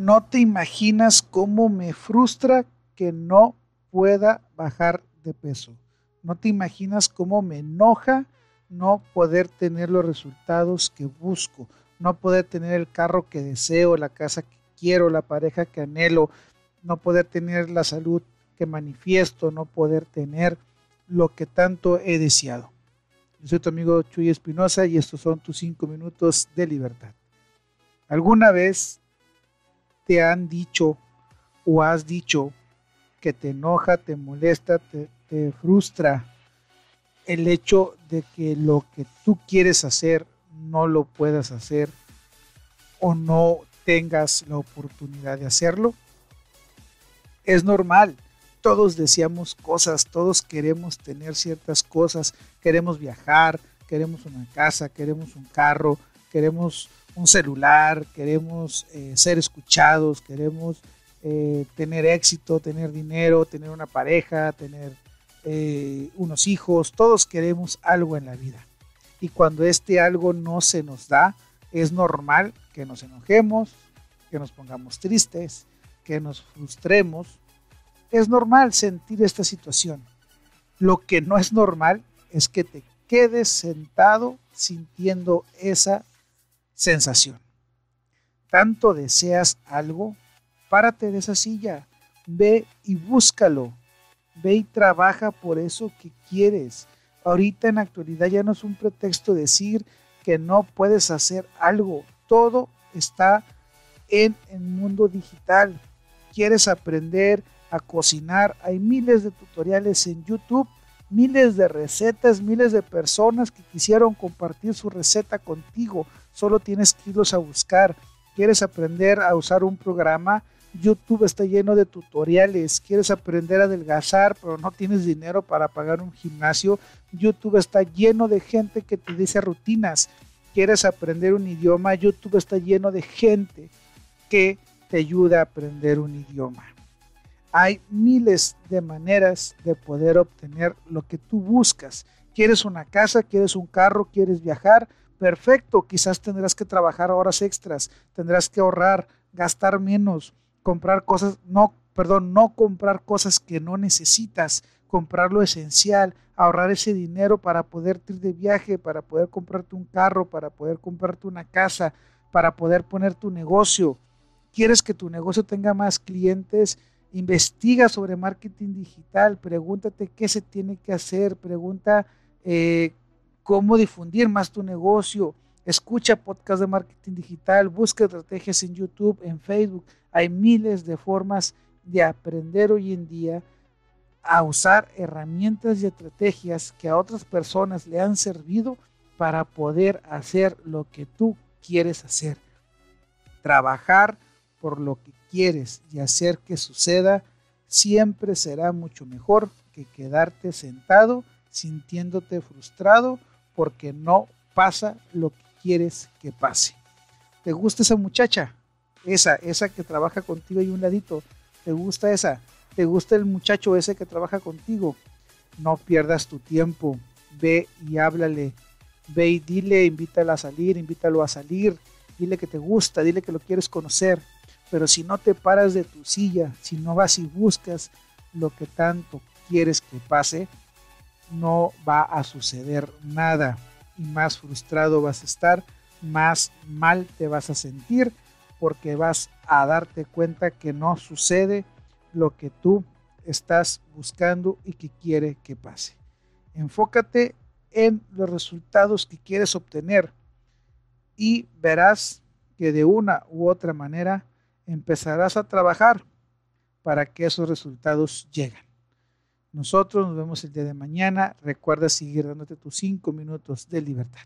No te imaginas cómo me frustra que no pueda bajar de peso. No te imaginas cómo me enoja no poder tener los resultados que busco, no poder tener el carro que deseo, la casa que quiero, la pareja que anhelo, no poder tener la salud que manifiesto, no poder tener lo que tanto he deseado. Yo soy tu amigo Chuy Espinosa y estos son tus cinco minutos de libertad. ¿Alguna vez te han dicho o has dicho que te enoja, te molesta, te, frustra el hecho de que lo que tú quieres hacer no lo puedas hacer o no tengas la oportunidad de hacerlo? Es normal. Todos deseamos cosas, todos queremos tener ciertas cosas, queremos viajar, queremos una casa, queremos un carro, queremos un celular, queremos eh, ser escuchados, queremos eh, tener éxito, tener dinero, tener una pareja, tener eh, unos hijos, todos queremos algo en la vida. Y cuando este algo no se nos da, es normal que nos enojemos, que nos pongamos tristes, que nos frustremos. Es normal sentir esta situación. Lo que no es normal es que te quedes sentado sintiendo esa sensación. Tanto deseas algo, párate de esa silla, ve y búscalo, ve y trabaja por eso que quieres. Ahorita en la actualidad ya no es un pretexto decir que no puedes hacer algo, todo está en el mundo digital. ¿Quieres aprender a cocinar? Hay miles de tutoriales en YouTube, miles de recetas, miles de personas que quisieron compartir su receta contigo. Solo tienes que irlos a buscar. ¿Quieres aprender a usar un programa? YouTube está lleno de tutoriales. ¿Quieres aprender a adelgazar pero no tienes dinero para pagar un gimnasio? YouTube está lleno de gente que te dice rutinas. ¿Quieres aprender un idioma? YouTube está lleno de gente que te ayuda a aprender un idioma. Hay miles de maneras de poder obtener lo que tú buscas. ¿Quieres una casa? ¿Quieres un carro? ¿Quieres viajar? Perfecto, quizás tendrás que trabajar horas extras, tendrás que ahorrar, gastar menos, comprar cosas, no, perdón, no comprar cosas que no necesitas, comprar lo esencial, ahorrar ese dinero para poder ir de viaje, para poder comprarte un carro, para poder comprarte una casa, para poder poner tu negocio quieres que tu negocio tenga más clientes, investiga sobre marketing digital, pregúntate qué se tiene que hacer, pregunta eh, cómo difundir más tu negocio, escucha podcast de marketing digital, busca estrategias en YouTube, en Facebook. Hay miles de formas de aprender hoy en día a usar herramientas y estrategias que a otras personas le han servido para poder hacer lo que tú quieres hacer. Trabajar por lo que quieres y hacer que suceda, siempre será mucho mejor que quedarte sentado sintiéndote frustrado porque no pasa lo que quieres que pase. ¿Te gusta esa muchacha? Esa, esa que trabaja contigo y un ladito. ¿Te gusta esa? ¿Te gusta el muchacho ese que trabaja contigo? No pierdas tu tiempo. Ve y háblale. Ve y dile, invítala a salir, invítalo a salir. Dile que te gusta, dile que lo quieres conocer pero si no te paras de tu silla, si no vas y buscas lo que tanto quieres que pase, no va a suceder nada y más frustrado vas a estar, más mal te vas a sentir porque vas a darte cuenta que no sucede lo que tú estás buscando y que quiere que pase. Enfócate en los resultados que quieres obtener y verás que de una u otra manera empezarás a trabajar para que esos resultados lleguen. Nosotros nos vemos el día de mañana. Recuerda seguir dándote tus cinco minutos de libertad.